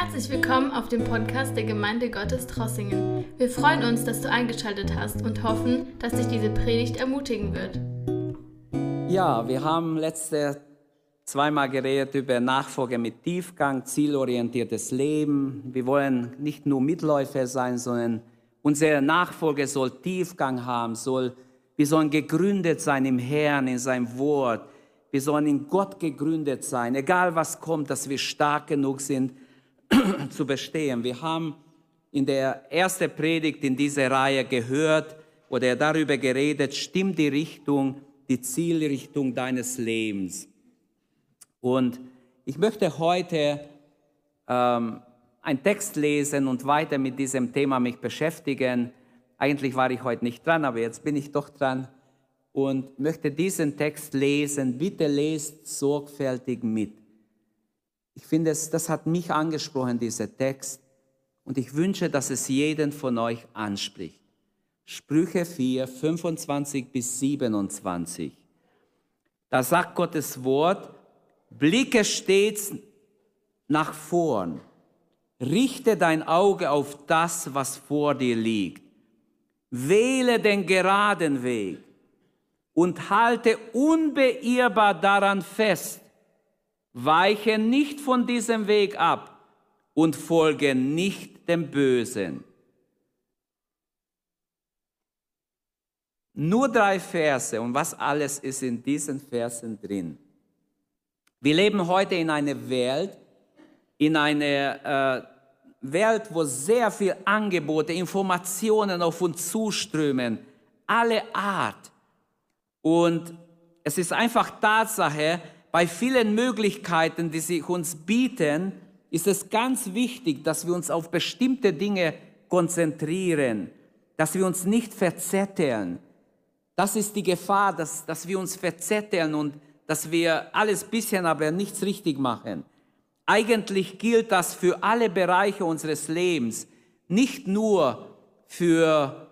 Herzlich willkommen auf dem Podcast der Gemeinde Gottes Trossingen. Wir freuen uns, dass du eingeschaltet hast und hoffen, dass dich diese Predigt ermutigen wird. Ja, wir haben letzte zweimal geredet über Nachfolge mit Tiefgang, zielorientiertes Leben. Wir wollen nicht nur Mitläufer sein, sondern unsere Nachfolge soll Tiefgang haben, soll, wir sollen gegründet sein im Herrn, in seinem Wort. Wir sollen in Gott gegründet sein, egal was kommt, dass wir stark genug sind, zu bestehen. Wir haben in der ersten Predigt in dieser Reihe gehört oder darüber geredet, stimmt die Richtung, die Zielrichtung deines Lebens. Und ich möchte heute ähm, einen Text lesen und weiter mit diesem Thema mich beschäftigen. Eigentlich war ich heute nicht dran, aber jetzt bin ich doch dran und möchte diesen Text lesen. Bitte lest sorgfältig mit. Ich finde, es, das hat mich angesprochen, dieser Text. Und ich wünsche, dass es jeden von euch anspricht. Sprüche 4, 25 bis 27. Da sagt Gottes Wort, blicke stets nach vorn. Richte dein Auge auf das, was vor dir liegt. Wähle den geraden Weg und halte unbeirrbar daran fest weiche nicht von diesem Weg ab und folge nicht dem Bösen. Nur drei Verse und was alles ist in diesen Versen drin. Wir leben heute in einer Welt, in einer äh, Welt, wo sehr viel Angebote, Informationen auf uns zuströmen, alle Art. Und es ist einfach Tatsache, bei vielen Möglichkeiten, die sich uns bieten, ist es ganz wichtig, dass wir uns auf bestimmte Dinge konzentrieren, dass wir uns nicht verzetteln. Das ist die Gefahr, dass, dass wir uns verzetteln und dass wir alles bisschen, aber nichts richtig machen. Eigentlich gilt das für alle Bereiche unseres Lebens, nicht nur für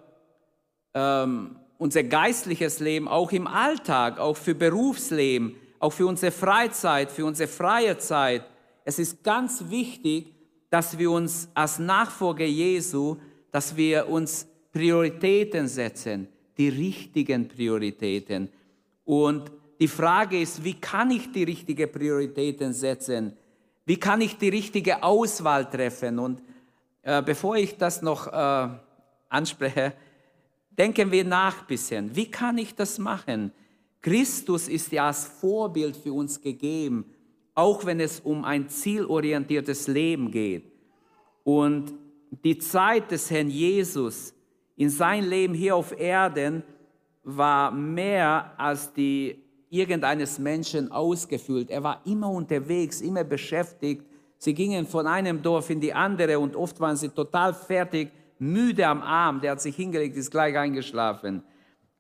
ähm, unser geistliches Leben, auch im Alltag, auch für Berufsleben, auch für unsere Freizeit, für unsere freie Zeit. Es ist ganz wichtig, dass wir uns als Nachfolger Jesu, dass wir uns Prioritäten setzen, die richtigen Prioritäten. Und die Frage ist, wie kann ich die richtigen Prioritäten setzen? Wie kann ich die richtige Auswahl treffen? Und äh, bevor ich das noch äh, anspreche, denken wir nach ein bisschen. Wie kann ich das machen? Christus ist ja als Vorbild für uns gegeben, auch wenn es um ein zielorientiertes Leben geht. Und die Zeit des Herrn Jesus in sein Leben hier auf Erden war mehr als die irgendeines Menschen ausgefüllt. Er war immer unterwegs, immer beschäftigt. Sie gingen von einem Dorf in die andere und oft waren sie total fertig, müde am Arm. Der hat sich hingelegt, ist gleich eingeschlafen.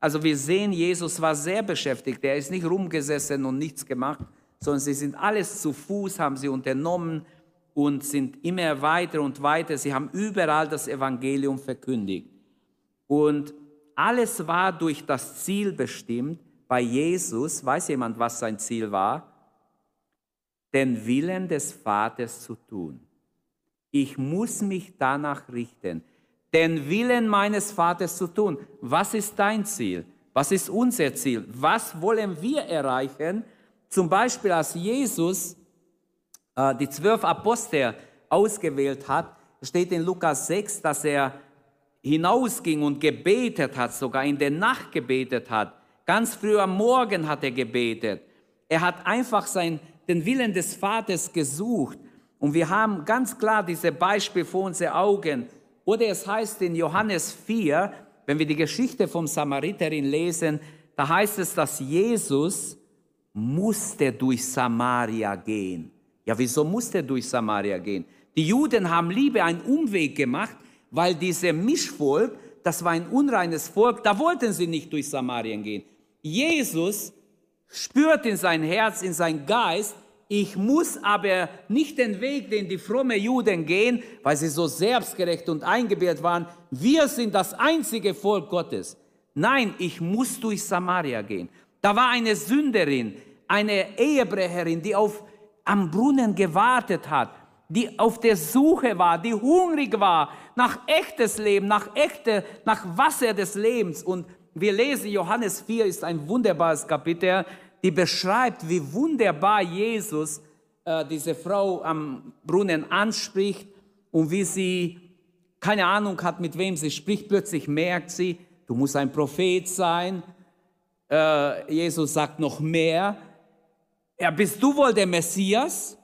Also wir sehen, Jesus war sehr beschäftigt. Er ist nicht rumgesessen und nichts gemacht, sondern sie sind alles zu Fuß, haben sie unternommen und sind immer weiter und weiter. Sie haben überall das Evangelium verkündigt. Und alles war durch das Ziel bestimmt. Bei Jesus, weiß jemand, was sein Ziel war? Den Willen des Vaters zu tun. Ich muss mich danach richten den Willen meines Vaters zu tun. Was ist dein Ziel? Was ist unser Ziel? Was wollen wir erreichen? Zum Beispiel, als Jesus äh, die zwölf Apostel ausgewählt hat, steht in Lukas 6, dass er hinausging und gebetet hat, sogar in der Nacht gebetet hat. Ganz früh am Morgen hat er gebetet. Er hat einfach sein, den Willen des Vaters gesucht. Und wir haben ganz klar diese Beispiele vor unseren Augen. Oder es heißt in Johannes 4, wenn wir die Geschichte vom Samariterin lesen, da heißt es, dass Jesus musste durch Samaria gehen. Ja, wieso musste er durch Samaria gehen? Die Juden haben lieber einen Umweg gemacht, weil diese Mischvolk, das war ein unreines Volk, da wollten sie nicht durch Samarien gehen. Jesus spürt in sein Herz, in sein Geist, ich muss aber nicht den Weg, den die fromme Juden gehen, weil sie so selbstgerecht und eingebildet waren. Wir sind das einzige Volk Gottes. Nein, ich muss durch Samaria gehen. Da war eine Sünderin, eine Ehebrecherin, die auf, am Brunnen gewartet hat. die auf der Suche war, die hungrig war nach echtes Leben, nach echte, nach Wasser des Lebens. Und wir lesen, Johannes 4 ist ein wunderbares Kapitel, die beschreibt, wie wunderbar Jesus äh, diese Frau am Brunnen anspricht und wie sie keine Ahnung hat, mit wem sie spricht. Plötzlich merkt sie, du musst ein Prophet sein. Äh, Jesus sagt noch mehr. Ja, bist du wohl der Messias?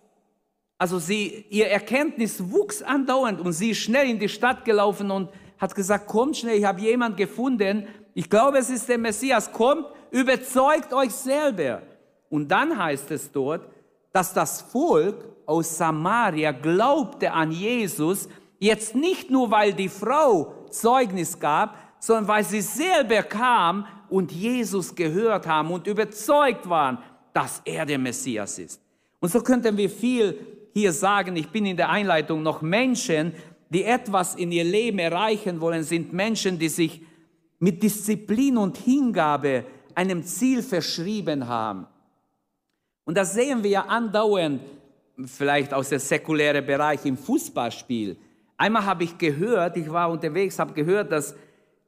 Also sie, ihr Erkenntnis wuchs andauernd und sie ist schnell in die Stadt gelaufen und hat gesagt, kommt schnell, ich habe jemanden gefunden. Ich glaube, es ist der Messias. Kommt, überzeugt euch selber. Und dann heißt es dort, dass das Volk aus Samaria glaubte an Jesus, jetzt nicht nur, weil die Frau Zeugnis gab, sondern weil sie selber kam und Jesus gehört haben und überzeugt waren, dass er der Messias ist. Und so könnten wir viel hier sagen. Ich bin in der Einleitung noch Menschen, die etwas in ihr Leben erreichen wollen, sind Menschen, die sich mit Disziplin und Hingabe einem Ziel verschrieben haben. Und das sehen wir ja andauernd, vielleicht aus dem säkulären Bereich im Fußballspiel. Einmal habe ich gehört, ich war unterwegs, habe gehört, dass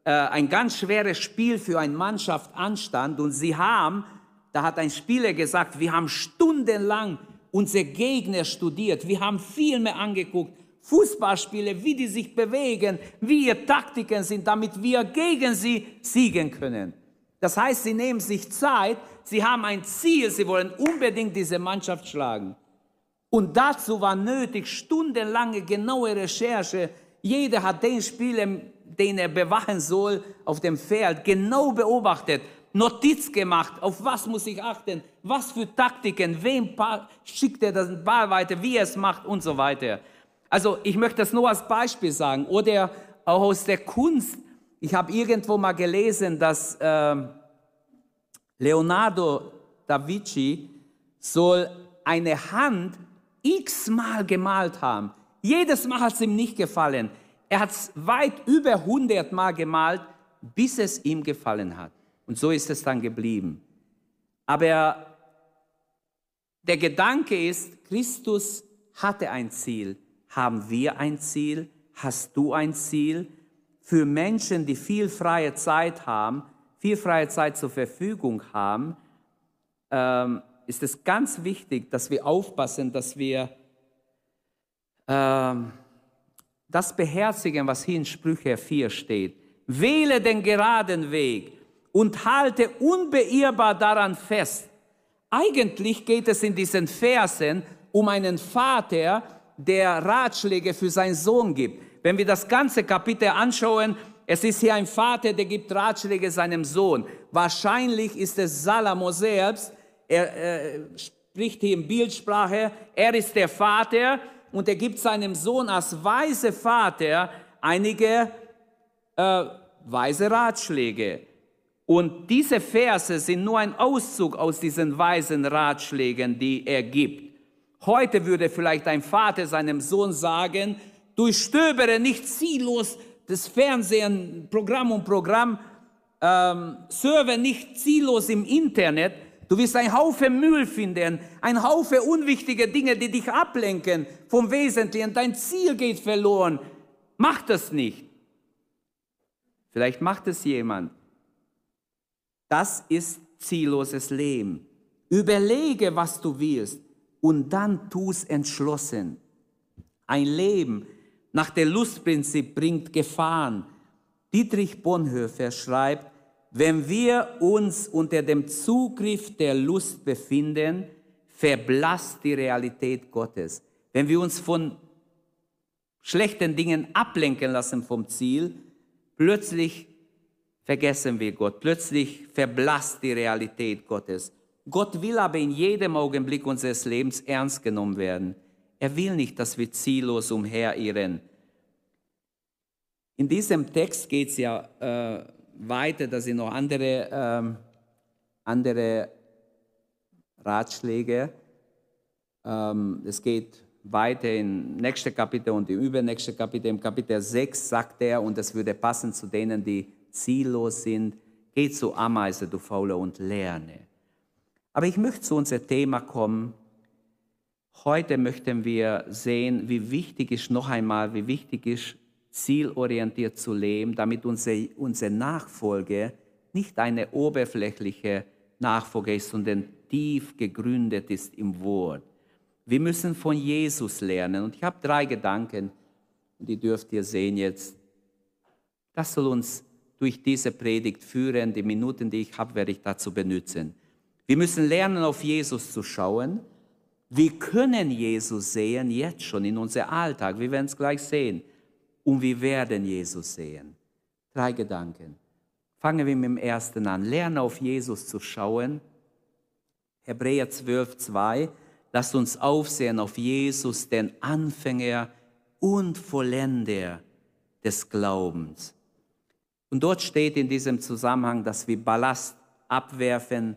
äh, ein ganz schweres Spiel für eine Mannschaft anstand und sie haben da hat ein Spieler gesagt, wir haben stundenlang unsere Gegner studiert, wir haben Filme angeguckt, Fußballspiele, wie die sich bewegen, wie ihre Taktiken sind, damit wir gegen sie siegen können. Das heißt, sie nehmen sich Zeit, sie haben ein Ziel, sie wollen unbedingt diese Mannschaft schlagen. Und dazu war nötig stundenlange genaue Recherche. Jeder hat den Spieler, den er bewachen soll, auf dem Feld genau beobachtet. Notiz gemacht, auf was muss ich achten, was für Taktiken, wem schickt er das Ball weiter, wie er es macht und so weiter. Also ich möchte das nur als Beispiel sagen. Oder auch aus der Kunst. Ich habe irgendwo mal gelesen, dass äh, Leonardo da Vinci soll eine Hand x-mal gemalt haben. Jedes Mal hat es ihm nicht gefallen. Er hat es weit über 100 Mal gemalt, bis es ihm gefallen hat. Und so ist es dann geblieben. Aber der Gedanke ist, Christus hatte ein Ziel. Haben wir ein Ziel? Hast du ein Ziel? Für Menschen, die viel freie Zeit haben, viel freie Zeit zur Verfügung haben, ähm, ist es ganz wichtig, dass wir aufpassen, dass wir ähm, das beherzigen, was hier in Sprüche 4 steht. Wähle den geraden Weg und halte unbeirrbar daran fest. Eigentlich geht es in diesen Versen um einen Vater, der Ratschläge für seinen Sohn gibt. Wenn wir das ganze Kapitel anschauen, es ist hier ein Vater, der gibt Ratschläge seinem Sohn. Wahrscheinlich ist es Salomo selbst. Er äh, spricht hier in Bildsprache. Er ist der Vater und er gibt seinem Sohn als weise Vater einige äh, weise Ratschläge. Und diese Verse sind nur ein Auszug aus diesen weisen Ratschlägen, die er gibt. Heute würde vielleicht ein Vater seinem Sohn sagen, durchstöbere nicht ziellos das Fernsehen, Programm um Programm, ähm, surfe nicht ziellos im Internet. Du wirst ein Haufen Müll finden, ein Haufen unwichtige Dinge, die dich ablenken vom Wesentlichen. Dein Ziel geht verloren. Mach das nicht. Vielleicht macht es jemand. Das ist zielloses Leben. Überlege, was du willst und dann tu es entschlossen. Ein Leben nach dem Lustprinzip bringt Gefahren. Dietrich Bonhoeffer schreibt, wenn wir uns unter dem Zugriff der Lust befinden, verblasst die Realität Gottes. Wenn wir uns von schlechten Dingen ablenken lassen vom Ziel, plötzlich vergessen wir Gott. Plötzlich verblasst die Realität Gottes. Gott will aber in jedem Augenblick unseres Lebens ernst genommen werden. Er will nicht, dass wir ziellos umherirren. In diesem Text geht es ja äh, weiter, da sind noch andere, ähm, andere Ratschläge. Ähm, es geht weiter im nächsten Kapitel und im übernächsten Kapitel. Im Kapitel 6 sagt er, und das würde passen zu denen, die ziellos sind, geh zu Ameise, du Faule, und lerne. Aber ich möchte zu unserem Thema kommen. Heute möchten wir sehen, wie wichtig ist noch einmal, wie wichtig ist, zielorientiert zu leben, damit unsere, unsere Nachfolge nicht eine oberflächliche Nachfolge ist, sondern tief gegründet ist im Wort. Wir müssen von Jesus lernen. Und ich habe drei Gedanken, die dürft ihr sehen jetzt. Das soll uns durch diese Predigt führen. Die Minuten, die ich habe, werde ich dazu benutzen. Wir müssen lernen, auf Jesus zu schauen. Wir können Jesus sehen, jetzt schon in unserem Alltag. Wir werden es gleich sehen. Und wir werden Jesus sehen. Drei Gedanken. Fangen wir mit dem ersten an. Lernen auf Jesus zu schauen. Hebräer 12, 2. Lasst uns aufsehen auf Jesus, den Anfänger und Vollender des Glaubens. Und dort steht in diesem Zusammenhang, dass wir Ballast abwerfen,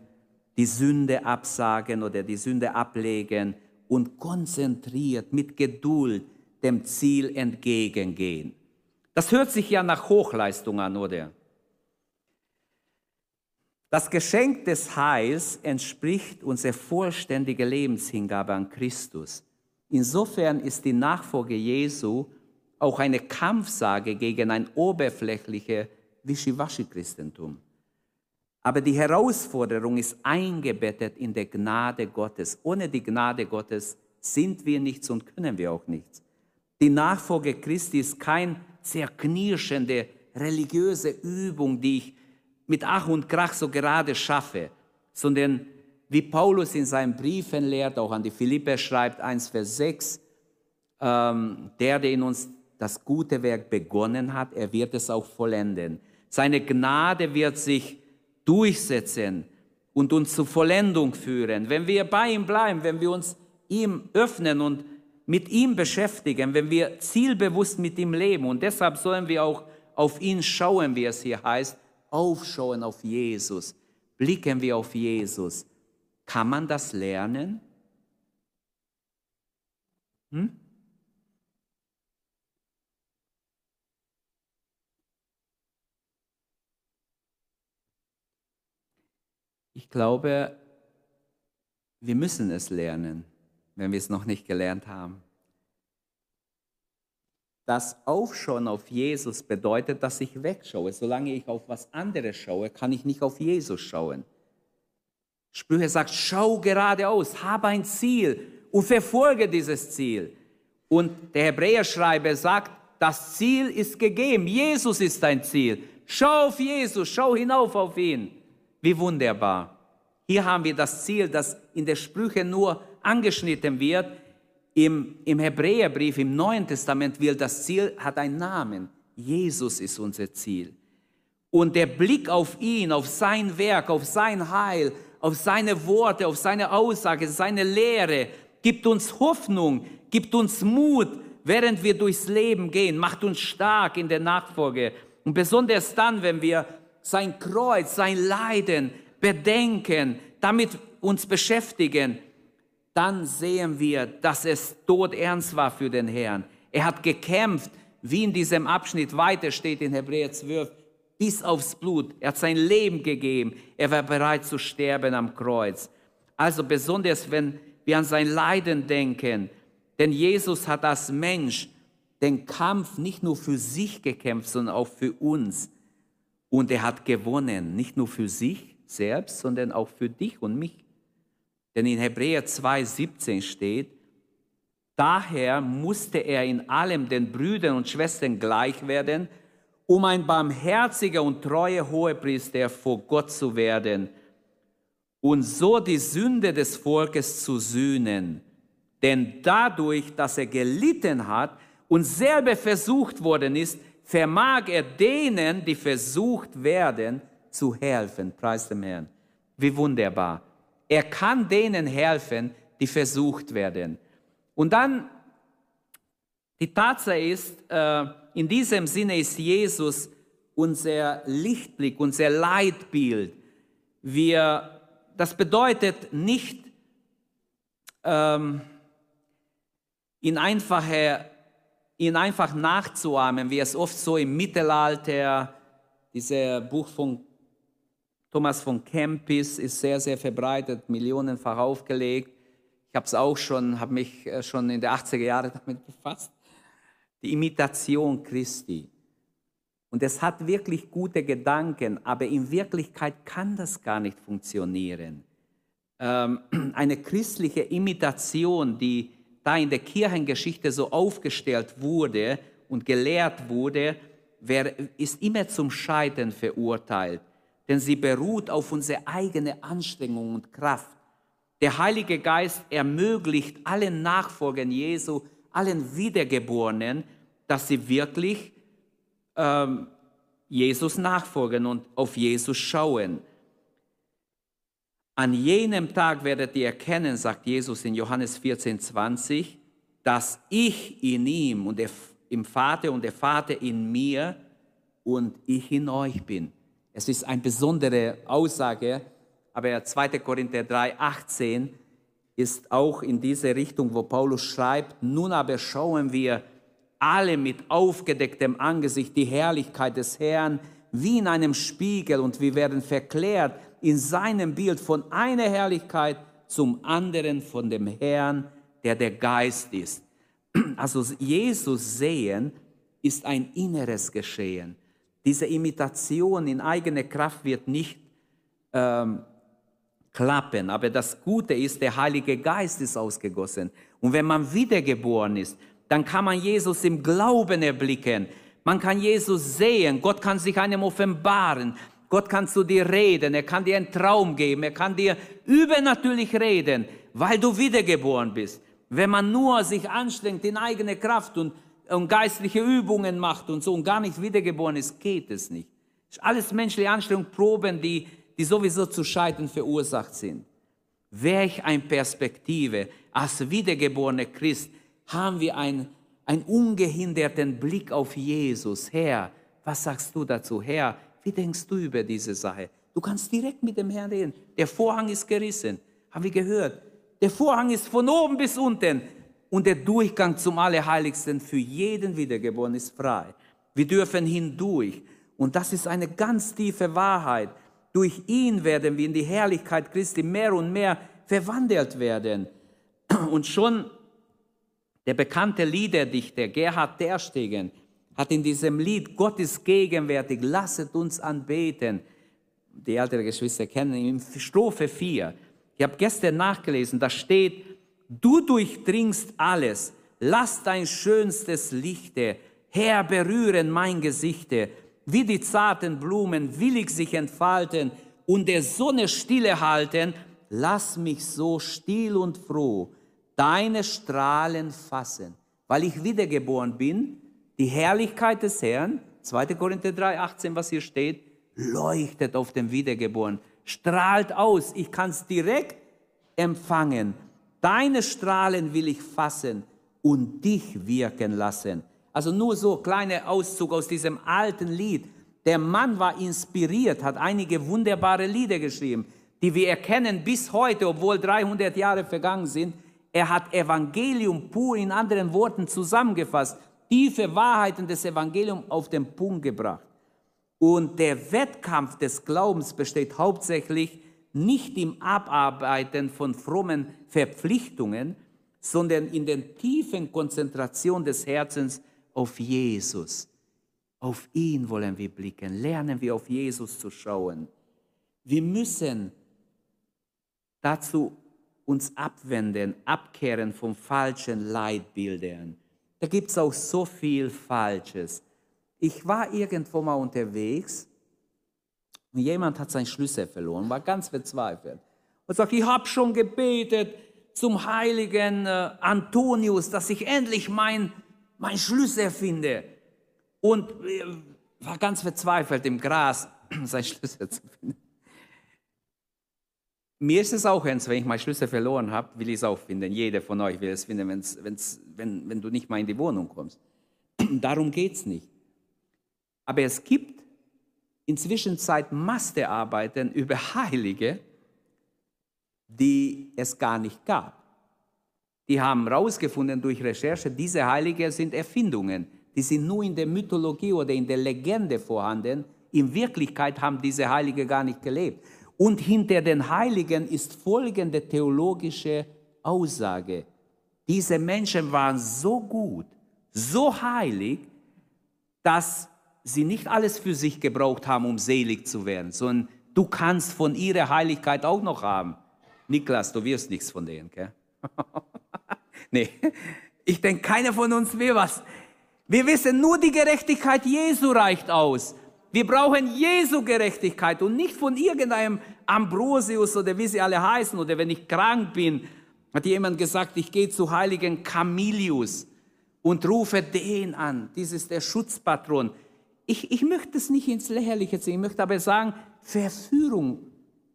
die Sünde absagen oder die Sünde ablegen und konzentriert mit Geduld dem Ziel entgegengehen. Das hört sich ja nach Hochleistung an, oder? Das Geschenk des Heils entspricht unserer vollständigen Lebenshingabe an Christus. Insofern ist die Nachfolge Jesu auch eine Kampfsage gegen ein oberflächliches Wischiwaschi-Christentum. Aber die Herausforderung ist eingebettet in der Gnade Gottes. Ohne die Gnade Gottes sind wir nichts und können wir auch nichts. Die Nachfolge Christi ist keine zerknirschende religiöse Übung, die ich mit Ach und Krach so gerade schaffe, sondern wie Paulus in seinen Briefen lehrt, auch an die Philippe schreibt, 1 Vers 6, ähm, der, der in uns das gute Werk begonnen hat, er wird es auch vollenden. Seine Gnade wird sich durchsetzen und uns zur Vollendung führen. Wenn wir bei ihm bleiben, wenn wir uns ihm öffnen und mit ihm beschäftigen, wenn wir zielbewusst mit ihm leben. Und deshalb sollen wir auch auf ihn schauen, wie es hier heißt, aufschauen auf Jesus, blicken wir auf Jesus. Kann man das lernen? Hm? Ich glaube, wir müssen es lernen, wenn wir es noch nicht gelernt haben. Das Aufschauen auf Jesus bedeutet, dass ich wegschaue. Solange ich auf was anderes schaue, kann ich nicht auf Jesus schauen. Sprüche sagt, schau geradeaus, habe ein Ziel und verfolge dieses Ziel. Und der Hebräerschreiber sagt, das Ziel ist gegeben. Jesus ist dein Ziel. Schau auf Jesus, schau hinauf auf ihn. Wie wunderbar. Hier haben wir das Ziel, das in der Sprüche nur angeschnitten wird. Im, im Hebräerbrief, im Neuen Testament wird das Ziel, hat einen Namen. Jesus ist unser Ziel. Und der Blick auf ihn, auf sein Werk, auf sein Heil, auf seine Worte, auf seine Aussage, seine Lehre, gibt uns Hoffnung, gibt uns Mut, während wir durchs Leben gehen, macht uns stark in der Nachfolge. Und besonders dann, wenn wir sein Kreuz, sein Leiden bedenken, damit uns beschäftigen, dann sehen wir, dass es tot ernst war für den Herrn. Er hat gekämpft, wie in diesem Abschnitt weiter steht in Hebräer 12, bis aufs Blut. Er hat sein Leben gegeben. Er war bereit zu sterben am Kreuz. Also besonders, wenn wir an sein Leiden denken, denn Jesus hat als Mensch den Kampf nicht nur für sich gekämpft, sondern auch für uns. Und er hat gewonnen, nicht nur für sich selbst, sondern auch für dich und mich. Denn in Hebräer 2,17 steht, daher musste er in allem den Brüdern und Schwestern gleich werden, um ein barmherziger und treuer Hohepriester vor Gott zu werden und so die Sünde des Volkes zu sühnen. Denn dadurch, dass er gelitten hat und selber versucht worden ist, vermag er denen, die versucht werden, zu helfen. Preis dem Herrn. Wie wunderbar. Er kann denen helfen, die versucht werden. Und dann, die Tatsache ist, äh, in diesem Sinne ist Jesus unser Lichtblick, unser Leitbild. Wir, das bedeutet nicht, ähm, ihn, einfach, ihn einfach nachzuahmen, wie es oft so im Mittelalter, dieses Buch von Thomas von Kempis ist sehr, sehr verbreitet, millionenfach aufgelegt. Ich habe es auch schon, habe mich äh, schon in den 80er Jahren damit befasst. Die Imitation Christi. Und es hat wirklich gute Gedanken, aber in Wirklichkeit kann das gar nicht funktionieren. Ähm, eine christliche Imitation, die da in der Kirchengeschichte so aufgestellt wurde und gelehrt wurde, ist immer zum Scheitern verurteilt, denn sie beruht auf unsere eigene Anstrengung und Kraft. Der Heilige Geist ermöglicht allen Nachfolgern Jesu, allen Wiedergeborenen, dass sie wirklich ähm, Jesus nachfolgen und auf Jesus schauen. An jenem Tag werdet ihr erkennen, sagt Jesus in Johannes 14, 20, dass ich in ihm und der, im Vater und der Vater in mir und ich in euch bin. Es ist eine besondere Aussage, aber 2. Korinther 3, 18 ist auch in diese Richtung, wo Paulus schreibt, nun aber schauen wir alle mit aufgedecktem Angesicht die Herrlichkeit des Herrn wie in einem Spiegel und wir werden verklärt in seinem Bild von einer Herrlichkeit zum anderen von dem Herrn, der der Geist ist. Also Jesus sehen ist ein inneres Geschehen. Diese Imitation in eigene Kraft wird nicht ähm, klappen, aber das Gute ist, der Heilige Geist ist ausgegossen. Und wenn man wiedergeboren ist, dann kann man Jesus im Glauben erblicken. Man kann Jesus sehen. Gott kann sich einem offenbaren. Gott kann zu dir reden. Er kann dir einen Traum geben. Er kann dir übernatürlich reden, weil du wiedergeboren bist. Wenn man nur sich anstrengt in eigene Kraft und, und geistliche Übungen macht und so und gar nicht wiedergeboren ist, geht es nicht. Ist alles menschliche Anstrengung, Proben, die, die sowieso zu Scheitern verursacht sind. Welch eine Perspektive als wiedergeborener Christ haben wir einen, einen ungehinderten Blick auf Jesus. Herr, was sagst du dazu? Herr, wie denkst du über diese Sache? Du kannst direkt mit dem Herrn reden. Der Vorhang ist gerissen. Haben wir gehört? Der Vorhang ist von oben bis unten. Und der Durchgang zum Allerheiligsten für jeden Wiedergeborenen ist frei. Wir dürfen hindurch. Und das ist eine ganz tiefe Wahrheit. Durch ihn werden wir in die Herrlichkeit Christi mehr und mehr verwandelt werden. Und schon der bekannte Liederdichter Gerhard Terstegen hat in diesem Lied Gott ist gegenwärtig, lasset uns anbeten. Die ältere Geschwister kennen ihn, Strophe 4. Ich habe gestern nachgelesen, da steht, du durchdringst alles, lass dein schönstes Lichte, Herr, berühren mein Gesichte, wie die zarten Blumen willig sich entfalten und der Sonne stille halten, lass mich so still und froh deine Strahlen fassen, weil ich wiedergeboren bin, die Herrlichkeit des Herrn, 2. Korinther 3, 18, was hier steht, leuchtet auf dem Wiedergeborenen, strahlt aus, ich kann es direkt empfangen. Deine Strahlen will ich fassen und dich wirken lassen. Also nur so kleiner Auszug aus diesem alten Lied. Der Mann war inspiriert, hat einige wunderbare Lieder geschrieben, die wir erkennen bis heute, obwohl 300 Jahre vergangen sind. Er hat Evangelium pur in anderen Worten zusammengefasst, tiefe Wahrheiten des Evangeliums auf den Punkt gebracht. Und der Wettkampf des Glaubens besteht hauptsächlich nicht im Abarbeiten von frommen Verpflichtungen, sondern in der tiefen Konzentration des Herzens auf Jesus. Auf ihn wollen wir blicken, lernen wir auf Jesus zu schauen. Wir müssen dazu uns abwenden, abkehren von falschen Leitbildern. Da gibt es auch so viel Falsches. Ich war irgendwo mal unterwegs und jemand hat seinen Schlüssel verloren, war ganz verzweifelt und sagt, ich habe schon gebetet zum heiligen äh, Antonius, dass ich endlich mein, mein Schlüssel finde. Und äh, war ganz verzweifelt im Gras, sein Schlüssel zu finden. Mir ist es auch ernst, wenn ich meine Schlüssel verloren habe, will ich es auch finden. Jeder von euch will es finden, wenn's, wenn's, wenn, wenn du nicht mal in die Wohnung kommst. Darum geht es nicht. Aber es gibt inzwischen Zeit Masterarbeiten über Heilige, die es gar nicht gab. Die haben herausgefunden durch Recherche, diese Heilige sind Erfindungen. Die sind nur in der Mythologie oder in der Legende vorhanden. In Wirklichkeit haben diese Heilige gar nicht gelebt. Und hinter den Heiligen ist folgende theologische Aussage. Diese Menschen waren so gut, so heilig, dass sie nicht alles für sich gebraucht haben, um selig zu werden, sondern du kannst von ihrer Heiligkeit auch noch haben. Niklas, du wirst nichts von denen, gell? nee, ich denke, keiner von uns will was. Wir wissen, nur die Gerechtigkeit Jesu reicht aus. Wir brauchen Jesu Gerechtigkeit und nicht von irgendeinem Ambrosius oder wie sie alle heißen oder wenn ich krank bin, hat jemand gesagt, ich gehe zu heiligen Camilius und rufe den an. Dies ist der Schutzpatron. Ich, ich möchte es nicht ins Lächerliche ziehen, ich möchte aber sagen, Verführung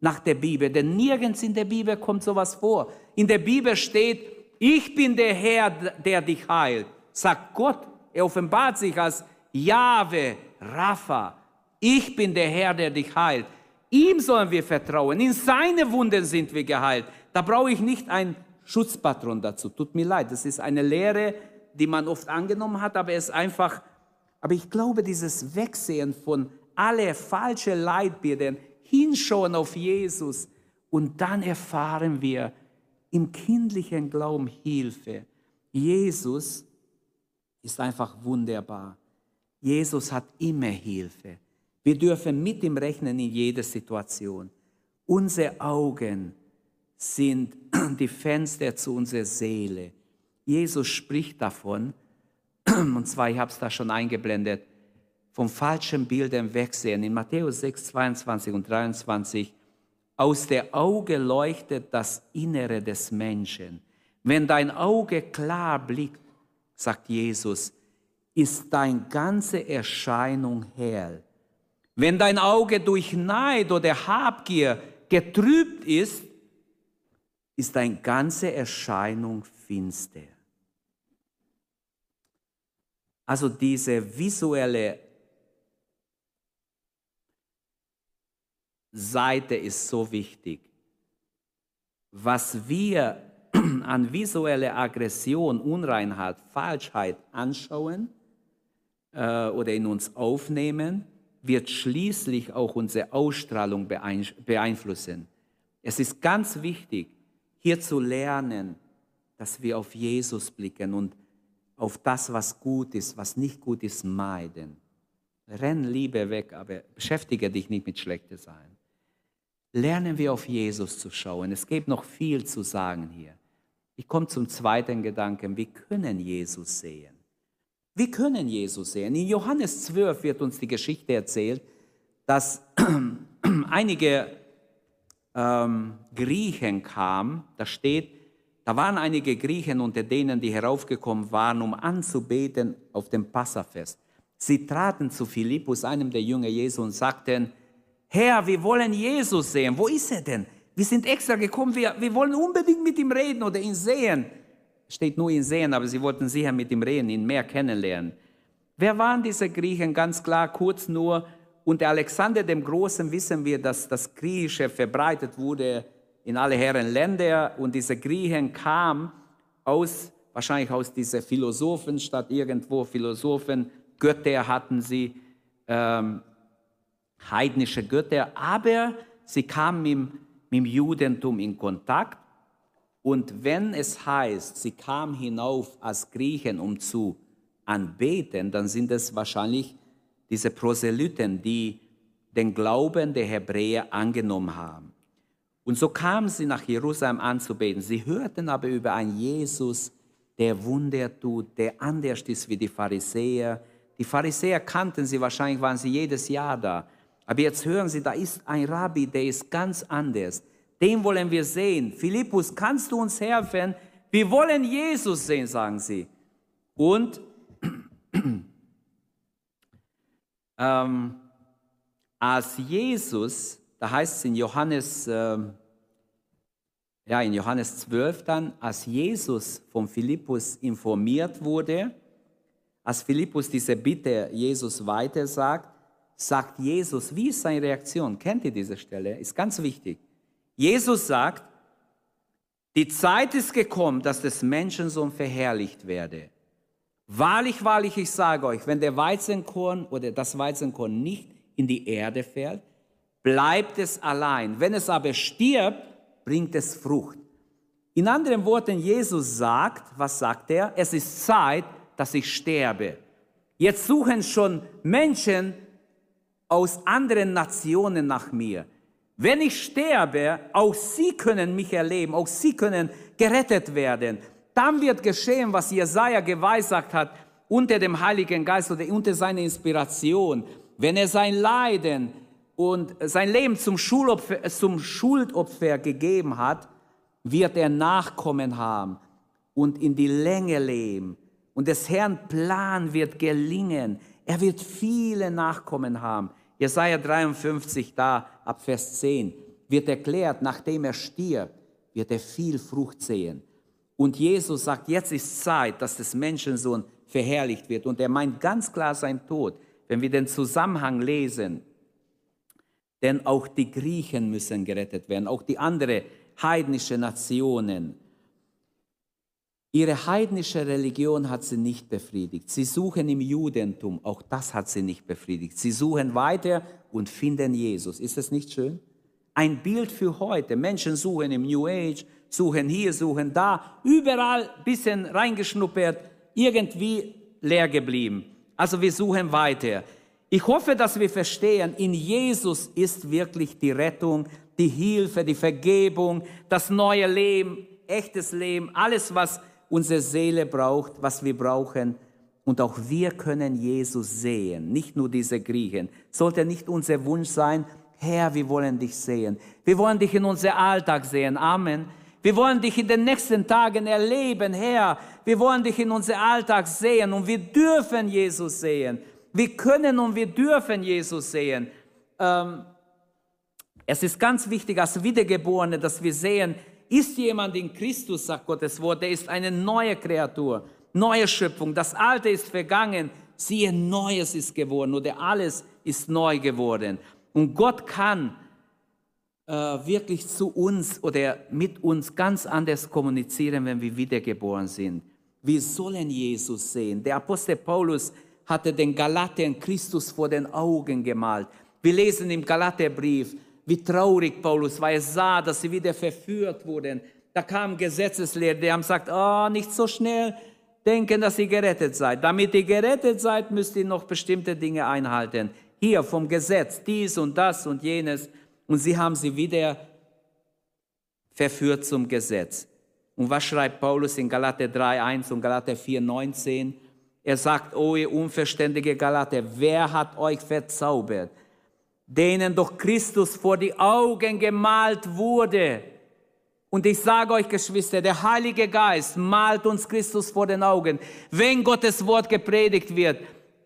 nach der Bibel, denn nirgends in der Bibel kommt sowas vor. In der Bibel steht, ich bin der Herr, der dich heilt. Sagt Gott, er offenbart sich als Jahwe, Rapha. Ich bin der Herr, der dich heilt. Ihm sollen wir vertrauen. In seine Wunden sind wir geheilt. Da brauche ich nicht einen Schutzpatron dazu. Tut mir leid, das ist eine Lehre, die man oft angenommen hat, aber es ist einfach, aber ich glaube, dieses Wegsehen von alle falsche Leitbildern, hinschauen auf Jesus und dann erfahren wir im kindlichen Glauben Hilfe. Jesus ist einfach wunderbar. Jesus hat immer Hilfe. Wir dürfen mit ihm rechnen in jeder Situation. Unsere Augen sind die Fenster zu unserer Seele. Jesus spricht davon, und zwar, ich habe es da schon eingeblendet, vom falschen Bildern wegsehen. In Matthäus 6, 22 und 23, aus der Auge leuchtet das Innere des Menschen. Wenn dein Auge klar blickt, sagt Jesus, ist deine ganze Erscheinung hell. Wenn dein Auge durch Neid oder Habgier getrübt ist, ist deine ganze Erscheinung finster. Also diese visuelle Seite ist so wichtig. Was wir an visuelle Aggression, Unreinheit, Falschheit anschauen äh, oder in uns aufnehmen, wird schließlich auch unsere Ausstrahlung beeinflussen. Es ist ganz wichtig, hier zu lernen, dass wir auf Jesus blicken und auf das, was gut ist, was nicht gut ist, meiden. Renn Liebe weg, aber beschäftige dich nicht mit Schlechtes sein. Lernen wir auf Jesus zu schauen. Es gibt noch viel zu sagen hier. Ich komme zum zweiten Gedanken. Wir können Jesus sehen. Wir können Jesus sehen. In Johannes 12 wird uns die Geschichte erzählt, dass einige ähm, Griechen kamen. Da steht, da waren einige Griechen unter denen, die heraufgekommen waren, um anzubeten auf dem Passafest. Sie traten zu Philippus, einem der Jünger Jesu, und sagten, Herr, wir wollen Jesus sehen. Wo ist er denn? Wir sind extra gekommen, wir, wir wollen unbedingt mit ihm reden oder ihn sehen steht nur in Sehen, aber sie wollten sicher mit ihm reden, ihn mehr kennenlernen. Wer waren diese Griechen? Ganz klar, kurz nur. Unter Alexander dem Großen wissen wir, dass das Griechische verbreitet wurde in alle Herren Länder. Und diese Griechen kamen aus, wahrscheinlich aus dieser Philosophenstadt irgendwo, Philosophen, Götter hatten sie, ähm, heidnische Götter, aber sie kamen mit, mit dem Judentum in Kontakt. Und wenn es heißt, sie kam hinauf als Griechen, um zu anbeten, dann sind es wahrscheinlich diese Proselyten, die den Glauben der Hebräer angenommen haben. Und so kamen sie nach Jerusalem anzubeten. Sie hörten aber über einen Jesus, der Wunder tut, der anders ist wie die Pharisäer. Die Pharisäer kannten sie, wahrscheinlich waren sie jedes Jahr da. Aber jetzt hören sie, da ist ein Rabbi, der ist ganz anders. Den wollen wir sehen. Philippus, kannst du uns helfen? Wir wollen Jesus sehen, sagen sie. Und ähm, als Jesus, da heißt es in Johannes, äh, ja, in Johannes 12 dann, als Jesus von Philippus informiert wurde, als Philippus diese Bitte Jesus weitersagt, sagt Jesus, wie ist seine Reaktion? Kennt ihr diese Stelle? Ist ganz wichtig. Jesus sagt, die Zeit ist gekommen, dass des Menschensohn verherrlicht werde. Wahrlich, wahrlich, ich sage euch, wenn der Weizenkorn oder das Weizenkorn nicht in die Erde fällt, bleibt es allein. Wenn es aber stirbt, bringt es Frucht. In anderen Worten, Jesus sagt, was sagt er? Es ist Zeit, dass ich sterbe. Jetzt suchen schon Menschen aus anderen Nationen nach mir. Wenn ich sterbe, auch sie können mich erleben, auch sie können gerettet werden. Dann wird geschehen, was Jesaja geweissagt hat unter dem Heiligen Geist oder unter seiner Inspiration. Wenn er sein Leiden und sein Leben zum, Schulopfer, zum Schuldopfer gegeben hat, wird er Nachkommen haben und in die Länge leben. Und des Herrn Plan wird gelingen. Er wird viele Nachkommen haben. Jesaja 53, da ab Vers 10, wird erklärt, nachdem er stirbt, wird er viel Frucht sehen. Und Jesus sagt, jetzt ist Zeit, dass das Menschensohn verherrlicht wird. Und er meint ganz klar sein Tod. Wenn wir den Zusammenhang lesen, denn auch die Griechen müssen gerettet werden, auch die anderen heidnischen Nationen. Ihre heidnische Religion hat sie nicht befriedigt. Sie suchen im Judentum, auch das hat sie nicht befriedigt. Sie suchen weiter und finden Jesus. Ist das nicht schön? Ein Bild für heute. Menschen suchen im New Age, suchen hier, suchen da, überall ein bisschen reingeschnuppert, irgendwie leer geblieben. Also wir suchen weiter. Ich hoffe, dass wir verstehen, in Jesus ist wirklich die Rettung, die Hilfe, die Vergebung, das neue Leben, echtes Leben, alles, was unsere Seele braucht, was wir brauchen. Und auch wir können Jesus sehen, nicht nur diese Griechen. Sollte nicht unser Wunsch sein, Herr, wir wollen dich sehen. Wir wollen dich in unser Alltag sehen. Amen. Wir wollen dich in den nächsten Tagen erleben, Herr. Wir wollen dich in unser Alltag sehen und wir dürfen Jesus sehen. Wir können und wir dürfen Jesus sehen. Ähm, es ist ganz wichtig als Wiedergeborene, dass wir sehen, ist jemand in Christus, sagt Gottes Wort, der ist eine neue Kreatur, neue Schöpfung. Das Alte ist vergangen, siehe, Neues ist geworden oder alles ist neu geworden. Und Gott kann äh, wirklich zu uns oder mit uns ganz anders kommunizieren, wenn wir wiedergeboren sind. Wir sollen Jesus sehen. Der Apostel Paulus hatte den Galatern Christus vor den Augen gemalt. Wir lesen im Galaterbrief, wie traurig Paulus war. Er sah, dass sie wieder verführt wurden. Da kam Gesetzeslehrer, die haben gesagt, oh, nicht so schnell denken, dass ihr gerettet seid. Damit ihr gerettet seid, müsst ihr noch bestimmte Dinge einhalten. Hier vom Gesetz, dies und das und jenes. Und sie haben sie wieder verführt zum Gesetz. Und was schreibt Paulus in Galater 3,1 und Galater 4,19? Er sagt, oh ihr unverständige Galater, wer hat euch verzaubert? denen doch Christus vor die Augen gemalt wurde. Und ich sage euch, Geschwister, der Heilige Geist malt uns Christus vor den Augen. Wenn Gottes Wort gepredigt wird,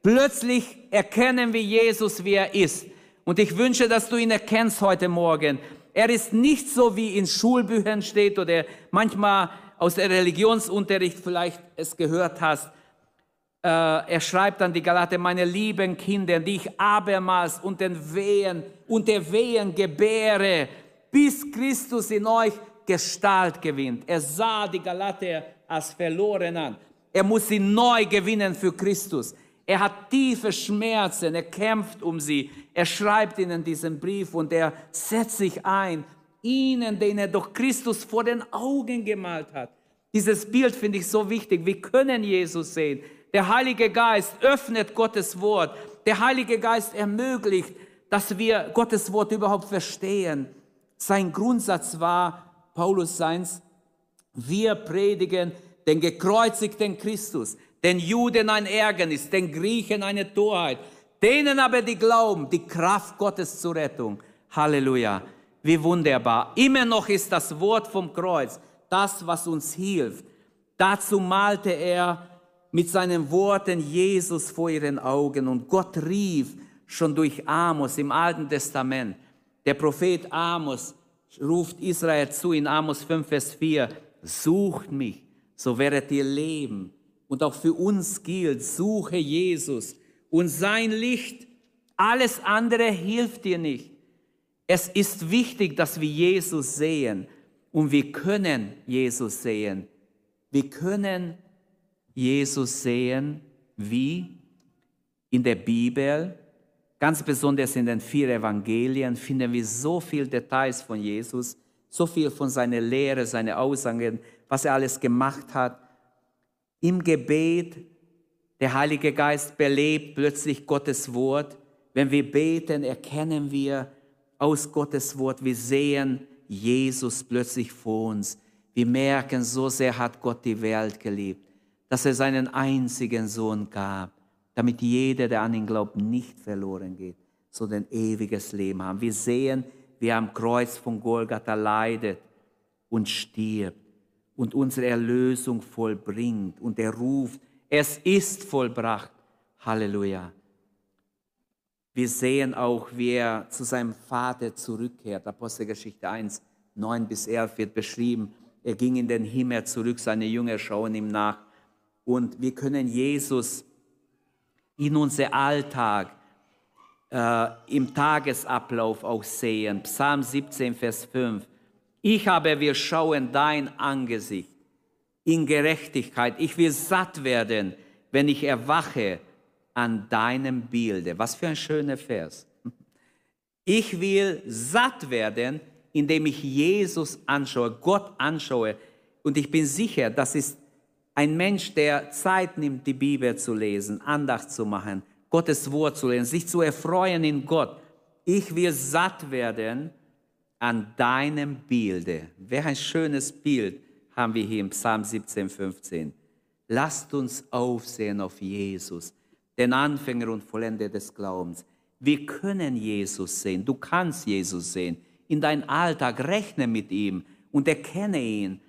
plötzlich erkennen wir Jesus, wie er ist. Und ich wünsche, dass du ihn erkennst heute Morgen. Er ist nicht so, wie in Schulbüchern steht oder manchmal aus der Religionsunterricht vielleicht es gehört hast. Äh, er schreibt an die Galater, meine lieben Kinder, die ich abermals unter Wehen, unter Wehen gebäre, bis Christus in euch Gestalt gewinnt. Er sah die Galater als verloren an. Er muss sie neu gewinnen für Christus. Er hat tiefe Schmerzen, er kämpft um sie. Er schreibt ihnen diesen Brief und er setzt sich ein, ihnen, denen er doch Christus vor den Augen gemalt hat. Dieses Bild finde ich so wichtig. Wir können Jesus sehen. Der Heilige Geist öffnet Gottes Wort. Der Heilige Geist ermöglicht, dass wir Gottes Wort überhaupt verstehen. Sein Grundsatz war, Paulus seins, wir predigen den gekreuzigten Christus, den Juden ein Ärgernis, den Griechen eine Torheit, denen aber die glauben, die Kraft Gottes zur Rettung. Halleluja. Wie wunderbar. Immer noch ist das Wort vom Kreuz das, was uns hilft. Dazu malte er mit seinen Worten Jesus vor ihren Augen und Gott rief schon durch Amos im Alten Testament. Der Prophet Amos ruft Israel zu in Amos 5, Vers 4, sucht mich, so werdet ihr leben. Und auch für uns gilt, suche Jesus und sein Licht. Alles andere hilft dir nicht. Es ist wichtig, dass wir Jesus sehen und wir können Jesus sehen. Wir können Jesus sehen, wie in der Bibel, ganz besonders in den vier Evangelien, finden wir so viele Details von Jesus, so viel von seiner Lehre, seine Aussagen, was er alles gemacht hat. Im Gebet, der Heilige Geist belebt plötzlich Gottes Wort. Wenn wir beten, erkennen wir aus Gottes Wort, wir sehen Jesus plötzlich vor uns. Wir merken, so sehr hat Gott die Welt geliebt, dass er seinen einzigen Sohn gab, damit jeder, der an ihn glaubt, nicht verloren geht, sondern ewiges Leben haben. Wir sehen, wie er am Kreuz von Golgatha leidet und stirbt und unsere Erlösung vollbringt. Und er ruft, es ist vollbracht. Halleluja. Wir sehen auch, wie er zu seinem Vater zurückkehrt. Apostelgeschichte 1, 9 bis 11 wird beschrieben. Er ging in den Himmel zurück, seine Jünger schauen ihm nach. Und wir können Jesus in unser Alltag, äh, im Tagesablauf auch sehen. Psalm 17, Vers 5. Ich aber wir schauen dein Angesicht in Gerechtigkeit. Ich will satt werden, wenn ich erwache an deinem Bilde. Was für ein schöner Vers. Ich will satt werden, indem ich Jesus anschaue, Gott anschaue. Und ich bin sicher, das ist ein Mensch, der Zeit nimmt, die Bibel zu lesen, Andacht zu machen, Gottes Wort zu lesen, sich zu erfreuen in Gott. Ich will satt werden an deinem Bilde. Welch ein schönes Bild haben wir hier im Psalm 17, 15. Lasst uns aufsehen auf Jesus, den Anfänger und Vollender des Glaubens. Wir können Jesus sehen. Du kannst Jesus sehen. In deinem Alltag rechne mit ihm und erkenne ihn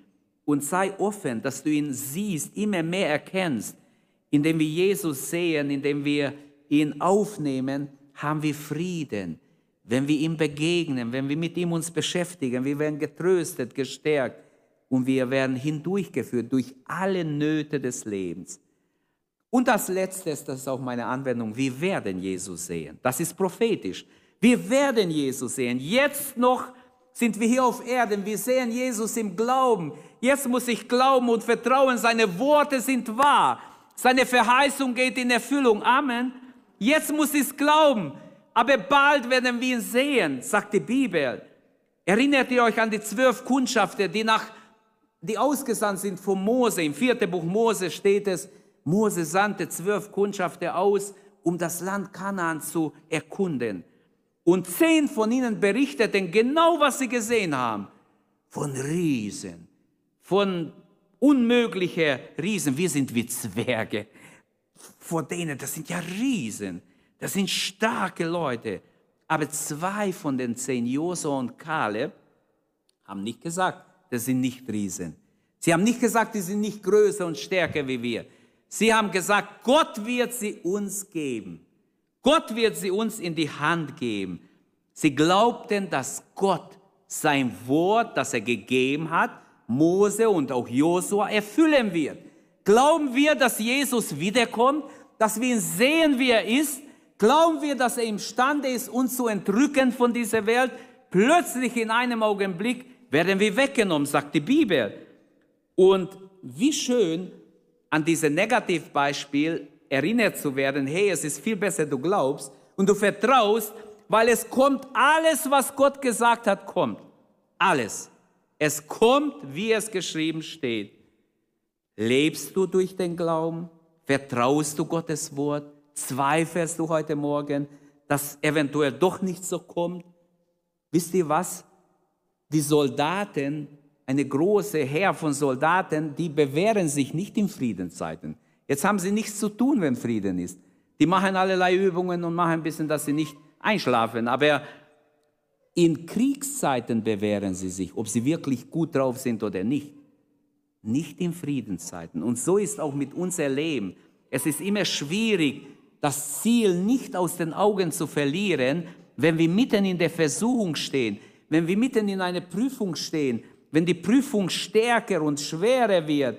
und sei offen, dass du ihn siehst, immer mehr erkennst. Indem wir Jesus sehen, indem wir ihn aufnehmen, haben wir Frieden. Wenn wir ihm begegnen, wenn wir mit ihm uns beschäftigen, wir werden getröstet, gestärkt und wir werden hindurchgeführt durch alle Nöte des Lebens. Und das Letzte ist, das ist auch meine Anwendung, wir werden Jesus sehen. Das ist prophetisch. Wir werden Jesus sehen. Jetzt noch sind wir hier auf Erden. Wir sehen Jesus im Glauben. Jetzt muss ich glauben und vertrauen. Seine Worte sind wahr. Seine Verheißung geht in Erfüllung. Amen. Jetzt muss ich glauben aber bald werden wir ihn sehen, sagt die Bibel. Erinnert ihr euch an die zwölf Kundschafter, die nach, die ausgesandt sind von Mose. Im vierten Buch Mose steht es, Mose sandte zwölf Kundschafter aus, um das Land Kanaan zu erkunden. Und zehn von ihnen berichteten genau, was sie gesehen haben. Von Riesen, von unmöglichen Riesen. Wir sind wie Zwerge. Vor denen, das sind ja Riesen. Das sind starke Leute. Aber zwei von den zehn, Josua und Kaleb, haben nicht gesagt, das sind nicht Riesen. Sie haben nicht gesagt, die sind nicht größer und stärker wie wir. Sie haben gesagt, Gott wird sie uns geben. Gott wird sie uns in die Hand geben. Sie glaubten, dass Gott sein Wort, das er gegeben hat, Mose und auch Josua erfüllen wird. Glauben wir, dass Jesus wiederkommt, dass wir ihn sehen, wie er ist, Glauben wir, dass er imstande ist, uns zu entrücken von dieser Welt? Plötzlich in einem Augenblick werden wir weggenommen, sagt die Bibel. Und wie schön, an dieses Negativbeispiel erinnert zu werden, hey, es ist viel besser, du glaubst und du vertraust, weil es kommt, alles, was Gott gesagt hat, kommt. Alles. Es kommt, wie es geschrieben steht. Lebst du durch den Glauben? Vertraust du Gottes Wort? Zweifelst du heute Morgen, dass eventuell doch nicht so kommt? Wisst ihr was? Die Soldaten, eine große Heer von Soldaten, die bewähren sich nicht in Friedenszeiten. Jetzt haben sie nichts zu tun, wenn Frieden ist. Die machen allerlei Übungen und machen ein bisschen, dass sie nicht einschlafen. Aber in Kriegszeiten bewähren sie sich, ob sie wirklich gut drauf sind oder nicht. Nicht in Friedenszeiten. Und so ist auch mit unser Leben. Es ist immer schwierig, das Ziel nicht aus den Augen zu verlieren, wenn wir mitten in der Versuchung stehen, wenn wir mitten in einer Prüfung stehen, wenn die Prüfung stärker und schwerer wird.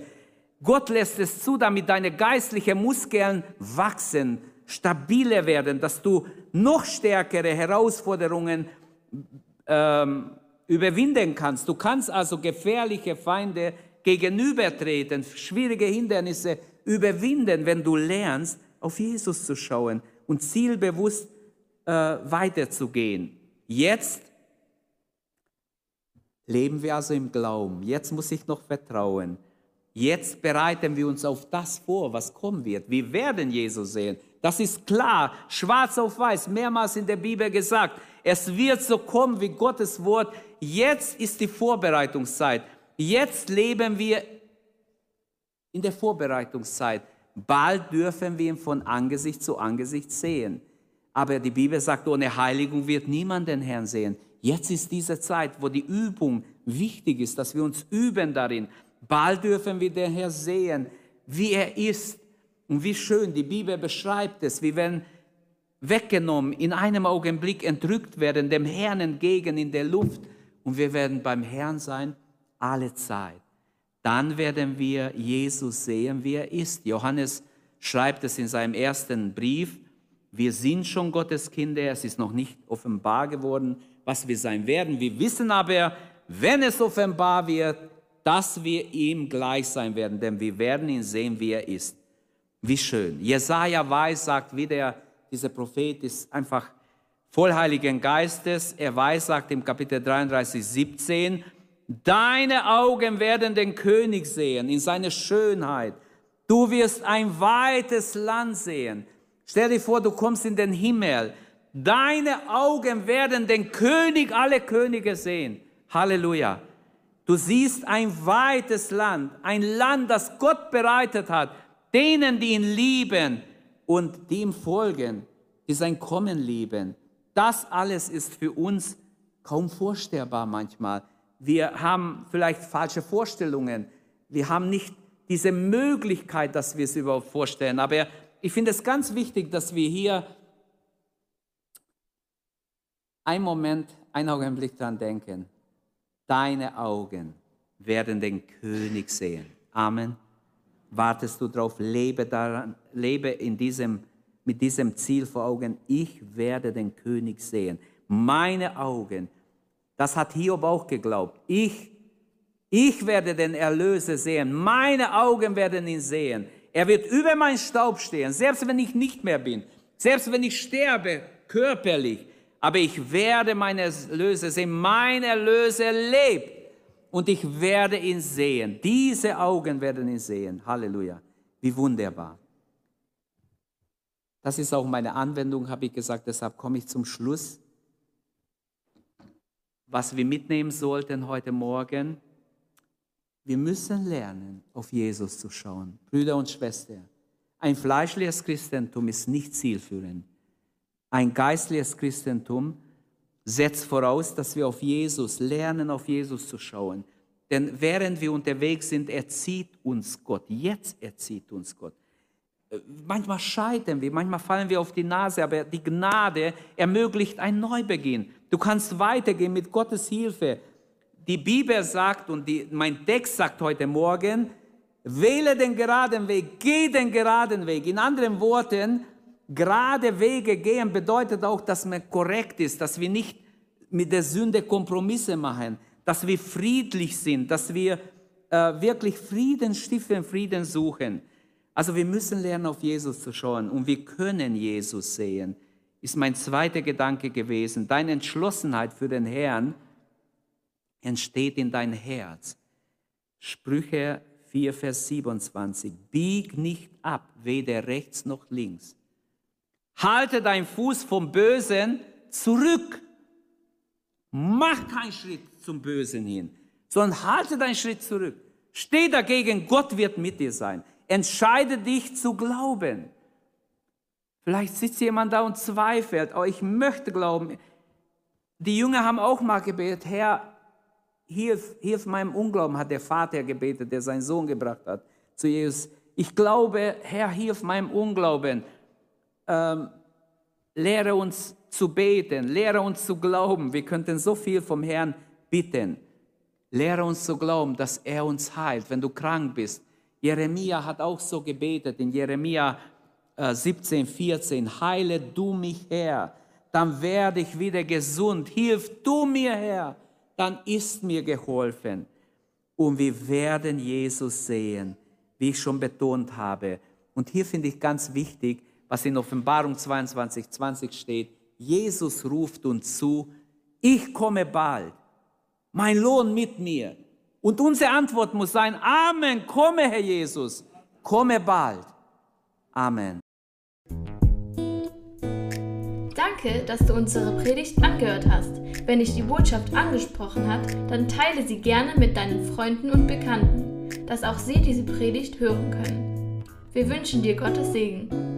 Gott lässt es zu, damit deine geistlichen Muskeln wachsen, stabiler werden, dass du noch stärkere Herausforderungen ähm, überwinden kannst. Du kannst also gefährliche Feinde gegenübertreten, schwierige Hindernisse überwinden, wenn du lernst, auf Jesus zu schauen und zielbewusst äh, weiterzugehen. Jetzt leben wir also im Glauben. Jetzt muss ich noch vertrauen. Jetzt bereiten wir uns auf das vor, was kommen wird. Wir werden Jesus sehen. Das ist klar, schwarz auf weiß, mehrmals in der Bibel gesagt. Es wird so kommen wie Gottes Wort. Jetzt ist die Vorbereitungszeit. Jetzt leben wir in der Vorbereitungszeit. Bald dürfen wir ihn von Angesicht zu Angesicht sehen. Aber die Bibel sagt, ohne Heiligung wird niemand den Herrn sehen. Jetzt ist diese Zeit, wo die Übung wichtig ist, dass wir uns üben darin. Bald dürfen wir den Herrn sehen, wie er ist und wie schön. Die Bibel beschreibt es. Wir werden weggenommen, in einem Augenblick entrückt werden, dem Herrn entgegen in der Luft und wir werden beim Herrn sein alle Zeit. Dann werden wir Jesus sehen, wie er ist. Johannes schreibt es in seinem ersten Brief. Wir sind schon Gottes Kinder, es ist noch nicht offenbar geworden, was wir sein werden. Wir wissen aber, wenn es offenbar wird, dass wir ihm gleich sein werden, denn wir werden ihn sehen, wie er ist. Wie schön. Jesaja weiß, sagt wieder, dieser Prophet ist einfach voll Heiligen Geistes. Er weiß, sagt im Kapitel 33, 17, Deine Augen werden den König sehen in seiner Schönheit. Du wirst ein weites Land sehen. Stell dir vor, du kommst in den Himmel. Deine Augen werden den König alle Könige sehen. Halleluja. Du siehst ein weites Land, ein Land, das Gott bereitet hat, denen, die ihn lieben und die ihm folgen, die sein Kommen lieben. Das alles ist für uns kaum vorstellbar manchmal wir haben vielleicht falsche Vorstellungen, wir haben nicht diese Möglichkeit, dass wir es überhaupt vorstellen. Aber ich finde es ganz wichtig, dass wir hier einen Moment, einen Augenblick daran denken. Deine Augen werden den König sehen. Amen. Wartest du drauf? Lebe daran, lebe in diesem, mit diesem Ziel vor Augen. Ich werde den König sehen. Meine Augen das hat Hiob auch geglaubt. Ich, ich werde den Erlöser sehen. Meine Augen werden ihn sehen. Er wird über meinen Staub stehen, selbst wenn ich nicht mehr bin, selbst wenn ich sterbe körperlich. Aber ich werde meinen Erlöser sehen. Mein Erlöser lebt und ich werde ihn sehen. Diese Augen werden ihn sehen. Halleluja. Wie wunderbar. Das ist auch meine Anwendung, habe ich gesagt. Deshalb komme ich zum Schluss was wir mitnehmen sollten heute Morgen. Wir müssen lernen, auf Jesus zu schauen. Brüder und Schwestern, ein fleischliches Christentum ist nicht zielführend. Ein geistliches Christentum setzt voraus, dass wir auf Jesus lernen, auf Jesus zu schauen. Denn während wir unterwegs sind, erzieht uns Gott. Jetzt erzieht uns Gott. Manchmal scheitern wir, manchmal fallen wir auf die Nase, aber die Gnade ermöglicht einen Neubeginn. Du kannst weitergehen mit Gottes Hilfe. Die Bibel sagt und die, mein Text sagt heute Morgen, wähle den geraden Weg, geh den geraden Weg. In anderen Worten, gerade Wege gehen bedeutet auch, dass man korrekt ist, dass wir nicht mit der Sünde Kompromisse machen, dass wir friedlich sind, dass wir äh, wirklich Frieden stiften, Frieden suchen. Also wir müssen lernen, auf Jesus zu schauen und wir können Jesus sehen ist mein zweiter Gedanke gewesen. Deine Entschlossenheit für den Herrn entsteht in dein Herz. Sprüche 4, Vers 27. Bieg nicht ab, weder rechts noch links. Halte deinen Fuß vom Bösen zurück. Mach keinen Schritt zum Bösen hin, sondern halte deinen Schritt zurück. Steh dagegen, Gott wird mit dir sein. Entscheide dich zu glauben. Vielleicht sitzt jemand da und zweifelt, oh, ich möchte glauben. Die Jünger haben auch mal gebetet, Herr, hilf, hilf meinem Unglauben, hat der Vater gebetet, der seinen Sohn gebracht hat zu Jesus. Ich glaube, Herr, hilf meinem Unglauben. Ähm, lehre uns zu beten, lehre uns zu glauben. Wir könnten so viel vom Herrn bitten. Lehre uns zu glauben, dass er uns heilt, wenn du krank bist. Jeremia hat auch so gebetet in Jeremia 17, äh, 14, heile du mich Herr, dann werde ich wieder gesund. Hilf du mir Herr, dann ist mir geholfen. Und wir werden Jesus sehen, wie ich schon betont habe. Und hier finde ich ganz wichtig, was in Offenbarung 22, 20 steht. Jesus ruft uns zu, ich komme bald. mein Lohn mit mir. Und unsere Antwort muss sein, Amen, komme Herr Jesus, komme bald. Amen. Danke, dass du unsere Predigt angehört hast. Wenn dich die Botschaft angesprochen hat, dann teile sie gerne mit deinen Freunden und Bekannten, dass auch sie diese Predigt hören können. Wir wünschen dir Gottes Segen.